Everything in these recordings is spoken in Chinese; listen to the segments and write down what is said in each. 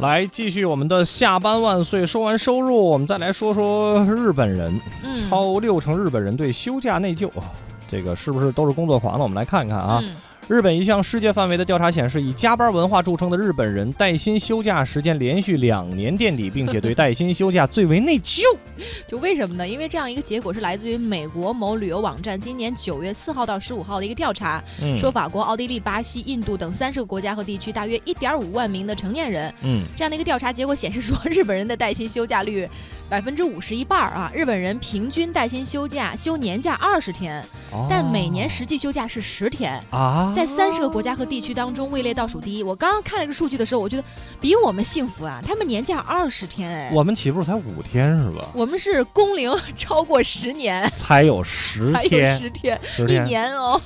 来继续我们的下班万岁。说完收入，我们再来说说日本人。嗯，超六成日本人对休假内疚，这个是不是都是工作狂呢？我们来看看啊。嗯日本一项世界范围的调查显示，以加班文化著称的日本人带薪休假时间连续两年垫底，并且对带薪休假最为内疚。就为什么呢？因为这样一个结果是来自于美国某旅游网站今年九月四号到十五号的一个调查，嗯说法国、奥地利、巴西、印度等三十个国家和地区大约一点五万名的成年人，嗯，这样的一个调查结果显示说，日本人的带薪休假率百分之五十一半儿啊，日本人平均带薪休假休年假二十天，但每年实际休假是十天。哦啊，在三十个国家和地区当中位列倒数第一。我刚刚看了这个数据的时候，我觉得比我们幸福啊！他们年假二十天，哎，我们起步才五天是吧？我们是工龄 超过十年，才有十 才有天，十天，一。年哦。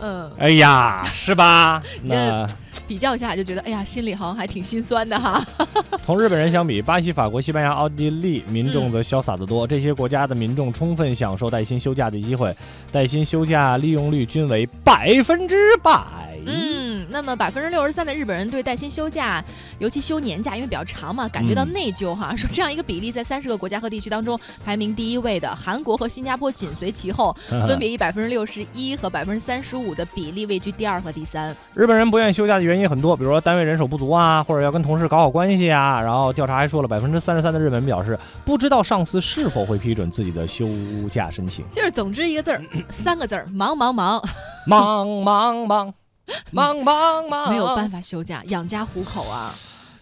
嗯，哎呀，是吧？那比较一下就觉得，哎呀，心里好像还挺心酸的哈。同日本人相比，巴西、法国、西班牙、奥地利民众则潇洒得多。这些国家的民众充分享受带薪休假的机会，带薪休假利用率均为百分之百。嗯，那么百分之六十三的日本人对带薪休假，尤其休年假，因为比较长嘛，感觉到嗯内疚哈。说这样一个比例在三十个国家和地区当中排名第一位的，韩国和新加坡紧随其后，分别以百分之六十一和百分之三十五的比例位居第二和第三。日本人不愿意休假的原因很多，比如说单位人手不足啊，或者要跟同事搞好关系啊。然后调查还说了，百分之三十三的日本人表示不知道上司是否会批准自己的休假申请。就是总之一个字儿，三个字儿，忙忙忙，忙 忙忙 忙忙忙，没有办法休假，养家糊口啊，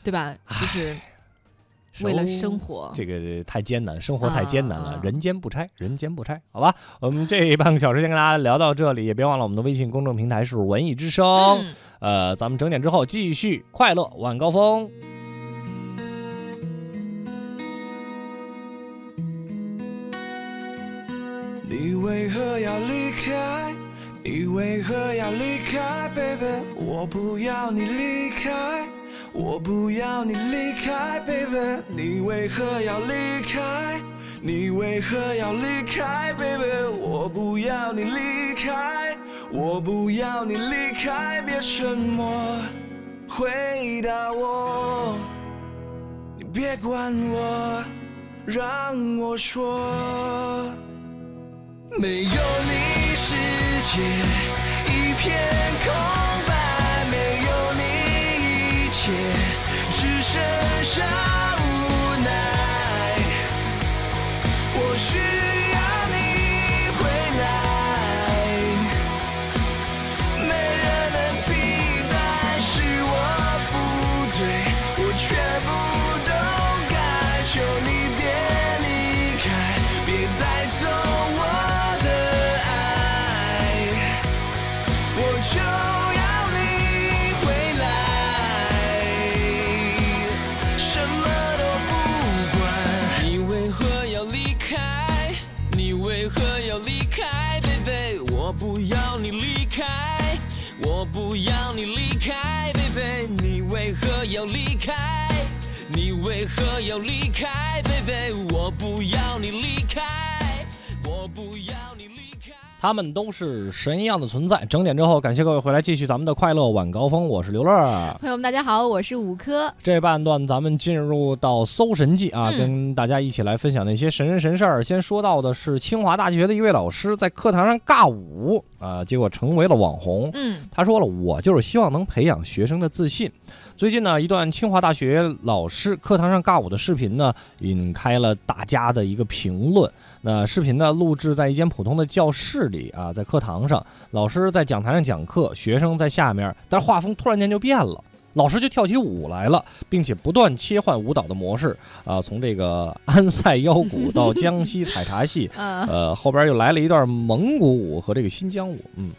对吧？就是为了生活。这个太艰难，生活太艰难了，啊人间不拆，人间不拆，好吧？我们这半个小时先跟大家聊到这里，也别忘了我们的微信公众平台是文艺之声。嗯呃，咱们整点之后继续快乐晚高峰。你为何要离开？你为何要离开，baby？我不要你离开，我不要你离开，baby。你为何要离开？你为何要离开，baby？我不要你离开，我不要你离开，别沉默，回答我，你别管我，让我说。没有你，世界一片空白；没有你，一切只剩下无奈。我需我不要你离开，我不要你离开，baby。你为何要离开？你为何要离开，baby？我不要你离开，他们都是神一样的存在。整点之后，感谢各位回来继续咱们的快乐晚高峰，我是刘乐。朋友们，大家好，我是五科。这半段咱们进入到《搜神记》啊，嗯跟大家一起来分享那些神人神事儿。先说到的是清华大学的一位老师在课堂上尬舞啊，结果成为了网红。嗯他说了，我就是希望能培养学生的自信。最近呢，一段清华大学老师课堂上尬舞的视频呢，引开了大家的一个评论。那视频呢，录制在一间普通的教室里啊，在课堂上，老师在讲台上讲课，学生在下面，但是画风突然间就变了。老师就跳起舞来了，并且不断切换舞蹈的模式 啊，从这个安塞腰鼓到江西采茶戏，呃，呃，后边又来了一段蒙古舞和这个新疆舞，嗯。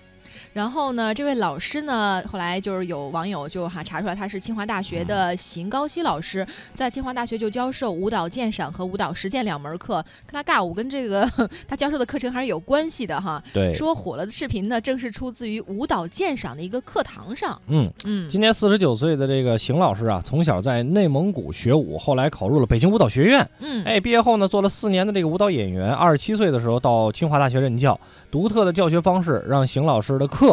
然后呢，这位老师呢，后来就是有网友就哈查出来他是清华大学的邢高希老师，在清华大学就教授舞蹈鉴赏和舞蹈实践两门课，看他尬舞跟这个 他教授的课程还是有关系的哈。对，说火了的视频呢，正是出自于舞蹈鉴赏的一个课堂上。嗯，嗯，今年四十九岁的这个邢老师啊，从小在内蒙古学舞，后来考入了北京舞蹈学院。嗯，哎，毕业后呢，做了四年的这个舞蹈演员。二十七岁的时候到清华大学任教，独特的教学方式让邢老师的课。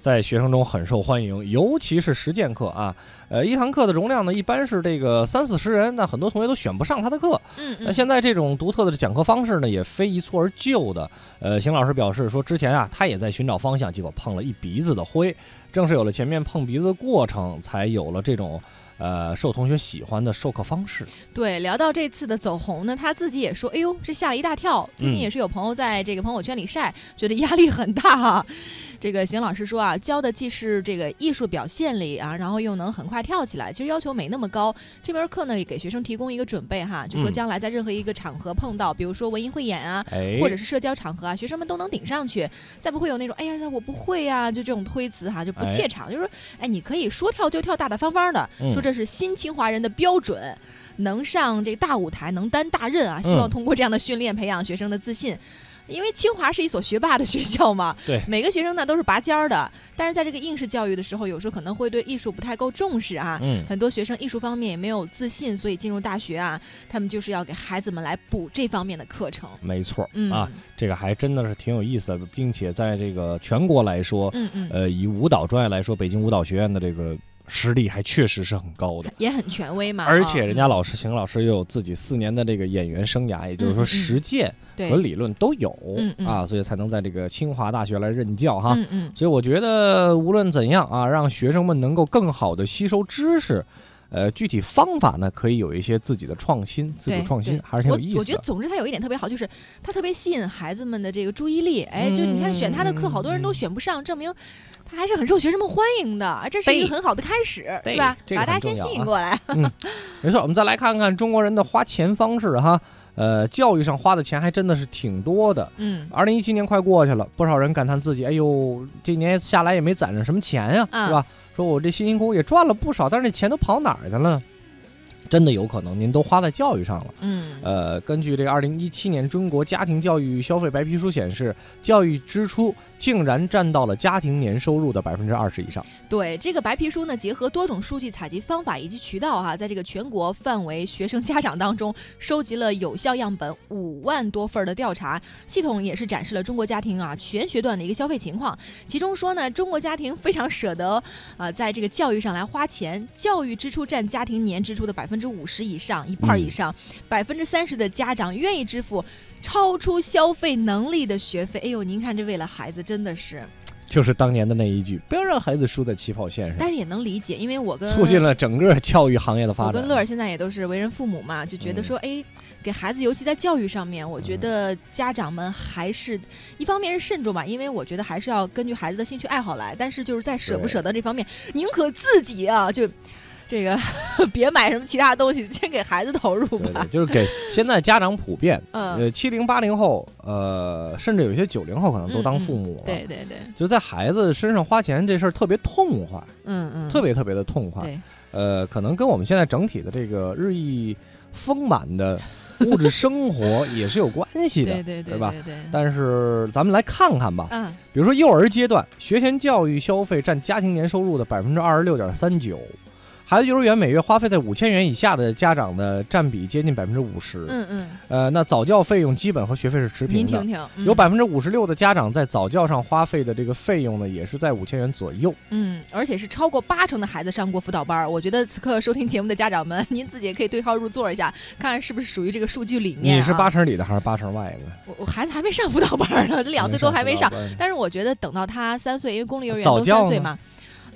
在学生中很受欢迎，尤其是实践课啊，呃，一堂课的容量呢，一般是这个三四十人，那很多同学都选不上他的课。嗯那现在这种独特的讲课方式呢，也非一蹴而就的。呃，邢老师表示说，之前啊，他也在寻找方向，结果碰了一鼻子的灰。正是有了前面碰鼻子的过程，才有了这种呃受同学喜欢的授课方式。对，聊到这次的走红呢，他自己也说，哎呦，这吓了一大跳。最近嗯也是有朋友在这个朋友圈里晒，觉得压力很大哈。这个邢老师说啊，教的既是这个艺术表现力啊，然后又能很快跳起来，其实要求没那么高。这门课呢，也给学生提供一个准备哈，就说嗯将来在任何一个场合碰到，比如说文艺汇演啊，哎，或者是社交场合啊，学生们都能顶上去，再不会有那种哎呀我不会呀、就这种推辞哈，就不怯场，就是说哎你可以说跳就跳，大大方方的，嗯说这是新清华人的标准，能上这个大舞台，能担大任啊，希望嗯通过这样的训练培养学生的自信。因为清华是一所学霸的学校嘛，对每个学生呢都是拔尖儿的，但是在这个应试教育的时候，有时候可能会对艺术不太够重视啊，嗯，很多学生艺术方面也没有自信，所以进入大学啊，他们就是要给孩子们来补这方面的课程。没错嗯啊，这个还真的是挺有意思的，并且在这个全国来说，嗯嗯，呃，以舞蹈专业来说，北京舞蹈学院的这个实力还确实是很高的。也很权威嘛。而且啊人家老师邢老师又有自己四年的这个演员生涯，也就是说实践和理论都有啊，所以才能在这个清华大学来任教哈。所以我觉得无论怎样啊，让学生们能够更好的吸收知识，呃，具体方法呢可以有一些自己的创新，自主创新还是挺有我意思的。我觉得总之它有一点特别好，就是它特别吸引孩子们的这个注意力。哎，就你看选他的课，嗯好多人都选不上，证明他还是很受学生们欢迎的。啊这是一个很好的开始，对是吧？这个把大家先吸引过来。没错，我们再来看看中国人的花钱方式哈。呃，教育上花的钱还真的是挺多的。嗯二零一七年快过去了，不少人感叹自己，哎呦，这年下来也没攒着什么钱呀，啊是吧？说我这辛辛苦苦也赚了不少，但是这钱都跑哪儿去了呢？真的有可能您都花在教育上了。嗯呃，根据这个二零一七年中国家庭教育消费白皮书显示，教育支出竟然占到了家庭年收入的百分之二十以上。对这个白皮书呢，结合多种数据采集方法以及渠道哈、在这个全国范围学生家长当中收集了有效样本五万多份儿的调查，系统也是展示了中国家庭啊全学段的一个消费情况。其中说呢，中国家庭非常舍得啊、在这个教育上来花钱，教育支出占家庭年支出的百分之五十以上，一半儿以嗯上，百分之三十的家长愿意支付。超出消费能力的学费，哎呦，您看这为了孩子真的是，就是当年的那一句“不要让孩子输在起跑线上但是也能理解，因为我”，跟 促进了整个教育行业的发展。我跟乐儿现在也都是为人父母嘛，就觉得说，哎，给孩子，尤其在教育上面，我觉得家长们还是一方面是慎重吧，因为我觉得还是要根据孩子的兴趣爱好来，但是就是在舍不舍得这方面，宁可自己啊，就这个别买什么其他东西，先给孩子投入吧对对，。就是给现在家长普遍，嗯，呃，七零八零后，呃，甚至有些九零后可能都当父母了。对对对，就在孩子身上花钱这事儿特别痛快，嗯嗯，特别特别的痛快。对，呃，可能跟我们现在整体的这个日益丰满的物质生活 也是有关系的。对对对对吧对对，但是咱们来看看吧，嗯比如说幼儿阶段，学前教育消费占家庭年收入的百分之二十六点三九，孩子幼儿园每月花费在五千元以下的家长呢占比接近百分之五十。嗯嗯，呃，那早教费用基本和学费是持平的您听。听，嗯有百分之五十六的家长在早教上花费的这个费用呢，也是在五千元左右。嗯，而且是超过八成的孩子上过辅导班儿。我觉得此刻收听节目的家长们，您自己也可以对号入座一下，看看是不是属于这个数据里面、啊。你是八成里的还是八成外的？我我孩子还没上辅导班呢，这两岁多还没上。但是我觉得等到他三岁，因为公立幼儿园都三岁嘛，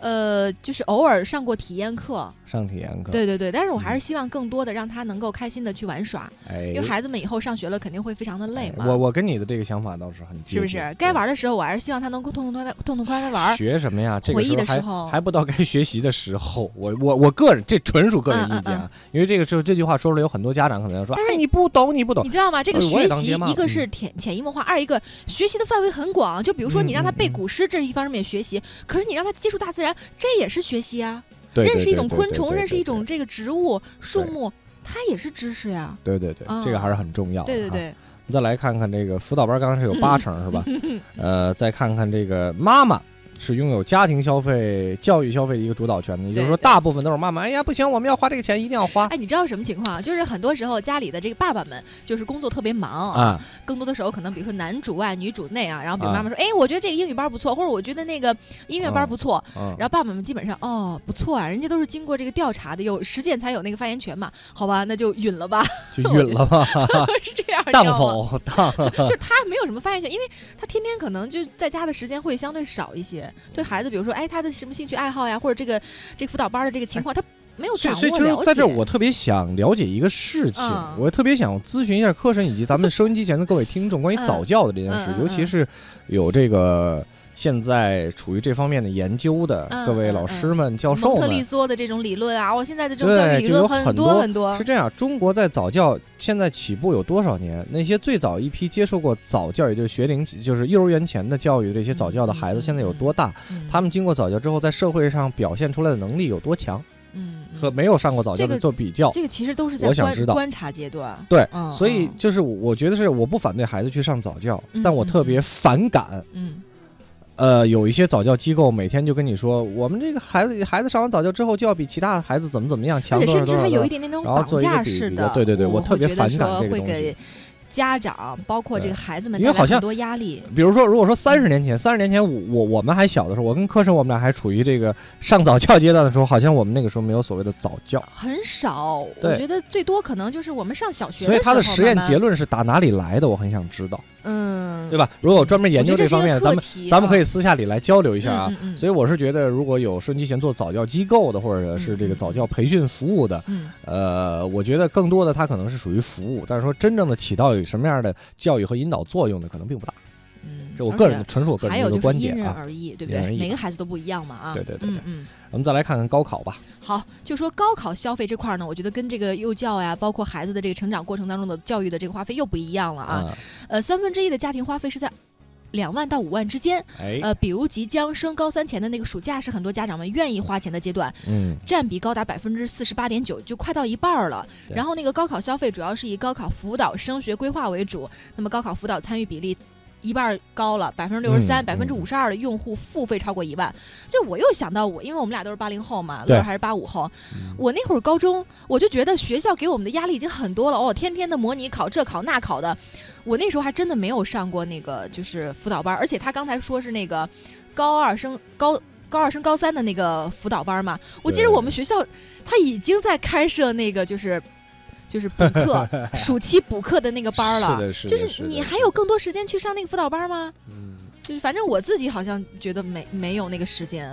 呃，就是偶尔上过体验课，上体验课。，对对对。但是我还是希望更多的让他能够开心的去玩耍，哎因为，孩子们以后上学了肯定会非常的累嘛。我我跟你的这个想法倒是很接是不是？该玩的时候，我还是希望他能够痛痛快快、痛痛快快玩。学什么呀？这个回忆的时候还不到该学习的时候。我我我个人这纯属个人意见啊，因为这个时候这句话说出来，有很多家长可能要说，但是哎，你不懂，你不懂你。知道吗？这个学习一个是潜潜移默化，二一个学习的范围很广。就比如说你让他背古诗，这是一方面学习；可是你让他接触大自然，这也是学习啊。对认识一种昆虫，认识一种这个植物、树木，它也是知识呀。对对对，这个啊还是很重要的。对。对对对，再来看看这个辅导班，刚刚是有八成是吧？呃，再看看这个妈妈是拥有家庭消费、教育消费的一个主导权的，也就是说，大部分都是妈妈。哎呀，不行，我们要花这个钱，一定要花哎，你知道什么情况啊？就是很多时候家里的这个爸爸们就是工作特别忙啊。更多的时候可能比如说男主外女主内啊，然后比如啊妈妈说，哎，我觉得这个英语班不错，或者我觉得那个音乐班不错，嗯然后爸爸们基本上哦不错啊，人家都是经过这个调查的，有实践才有那个发言权嘛，好吧，那就允了吧，就允了吧，是这样，你知荡道吗？就是他没有什么发言权，因为他天天可能就在家的时间会相对少一些。对孩子，比如说，哎，他的什么兴趣爱好呀，或者这个这个辅导班的这个情况，他没有所以，掌握所以就是。在这儿，我特别想了解一个事情，嗯我特别想咨询一下课程以及咱们收音机前的各位听众关于嗯早教的这件事，尤其是有这个现在处于这方面的研究的嗯各位嗯老师们、教授蒙特利们。梭的这种理论啊，我现在的这种教育，理就有论很多很多是。这样，中国在早教现在起步有多少年？那些最早一批接受过早教，也就是学龄，就是幼儿园前的教育的这些早教的孩子，嗯现在有多大？嗯他们经过早教之后，在社会上表现出来的能力有多强？嗯嗯和没有上过早教的做比较。这个其实都是在我想知道观观察阶段。对，嗯所以嗯就是我我觉得是我不反对孩子去上早教，但我特别反感，嗯呃，有一些早教机构每天就跟你说，我们这个孩子孩子上完早教之后就要比其他的孩子怎么怎么样强而且多少多少多少甚至他有一。点点那种绑架式的，对对对我我特别反感这个东西给家长，包括这个孩子们因为好像很多压力。比如说，如果说三十年前，三十年前我我我们还小的时候，我跟柯晨我们俩还处于这个上早教阶段的时候，好像我们那个时候没有所谓的早教，很少，我觉得最多可能就是我们上小学所以他的实验结论是打哪里来的，我很想知道，嗯，对吧？如果有专门研究这方面咱们咱们可以啊私下里来交流一下啊。嗯嗯嗯所以我是觉得，如果有收音机前做早教机构的，或者是这个早教培训服务的，嗯呃，我觉得更多的它可能是属于服务，但是说真正的起到有什么样的教育和引导作用的，可能并不大。嗯，这我个人纯属我个人还有就是因观点啊。人而异，对不对？每个孩子都不一样嘛啊。对对对对嗯嗯。我们再来看看高考吧。好，就说高考消费这块儿呢，我觉得跟这个幼教呀，包括孩子的这个成长过程当中的教育的这个花费又不一样了啊。啊，呃，三分之一的家庭花费是在两万到五万之间。哎，呃，比如即将升高三前的那个暑假，是很多家长们愿意花钱的阶段，嗯，占比高达百分之四十八点九，就快到一半儿了。然后那个高考消费主要是以高考辅导、升学规划为主，那么高考辅导参与比例。一半儿高了，百分之六十三，嗯百分之五十二的用户付费超过一万。就我又想到我，因为我们俩都是八零后嘛，对乐还是八五后。嗯我那会儿高中，我就觉得学校给我们的压力已经很多了哦，天天的模拟考，这考那考的。我那时候还真的没有上过那个就是辅导班儿，而且他刚才说是那个高二升高高二升高三的那个辅导班儿嘛，我记得我们学校他已经在开设那个就是就是补课 暑期补课的那个班儿了。是的，是的，就是你还有更多时间去上那个辅导班吗？嗯就是反正我自己好像觉得没没有那个时间，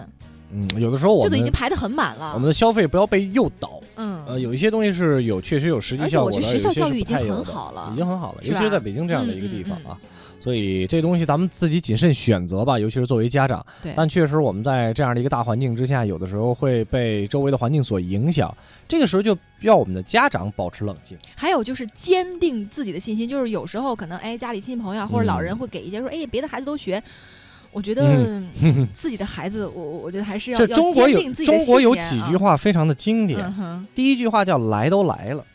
嗯，有的时候我们就都已经排得很满了。我们的消费不要被诱导。嗯呃，有一些东西是有确实有实际效果的，我觉得学校教育已经很好了已经很好了，尤其是在北京这样的一个嗯地方嗯啊。所以这东西咱们自己谨慎选择吧，尤其是作为家长。对，但确实我们在这样的一个大环境之下，有的时候会被周围的环境所影响。这个时候就要我们的家长保持冷静。还有就是坚定自己的信心，就是有时候可能哎家里亲戚朋友啊或者老人嗯会给一些说哎别的孩子都学，我觉得嗯 自己的孩子，我我我觉得还是要这中国有中国有几句话非常的经典，嗯第一句话叫“来都来了”。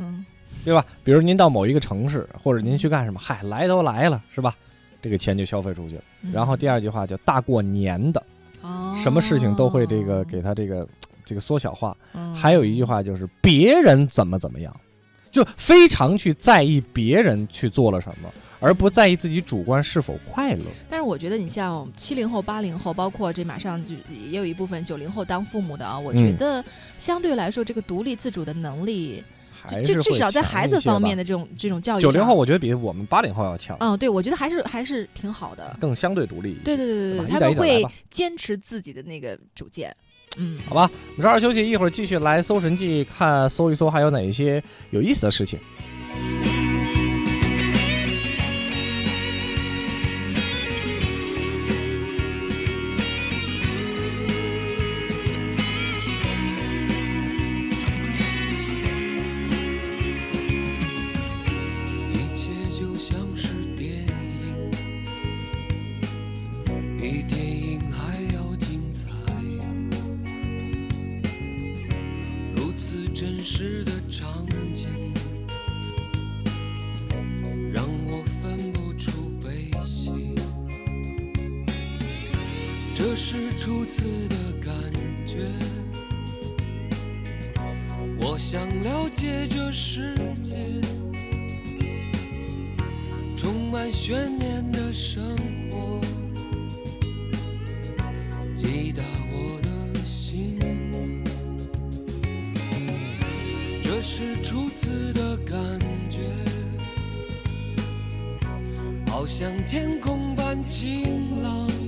嗯对吧？比如您到某一个城市，或者您去干什么，嗨，来都来了，是吧？这个钱就消费出去了。嗯然后第二句话叫“大过年的”，什么事情都会这个哦给他这个 这个缩小化。嗯还有一句话就是别人怎么怎么样，就非常去在意别人去做了什么，而不在意自己主观是否快乐。但是我觉得你像七零后、八零后，包括这马上就也有一部分九零后当父母的啊，我觉嗯得相对来说这个独立自主的能力，就至少在孩子方面的这种这种教育，九零后，，我觉得比我们八零后要强，嗯，对我觉得还是还是挺好的。更相对独立一些。对对对对对，他们会坚持自己的那个主见。嗯，好吧，我们稍事休息，一会儿继续来搜神记，看搜一搜还有哪一些有意思的事情。这是初次的感觉，我想了解这世界充满悬念的生活，击打我的心。这是初次的感觉，好像天空般晴朗。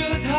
这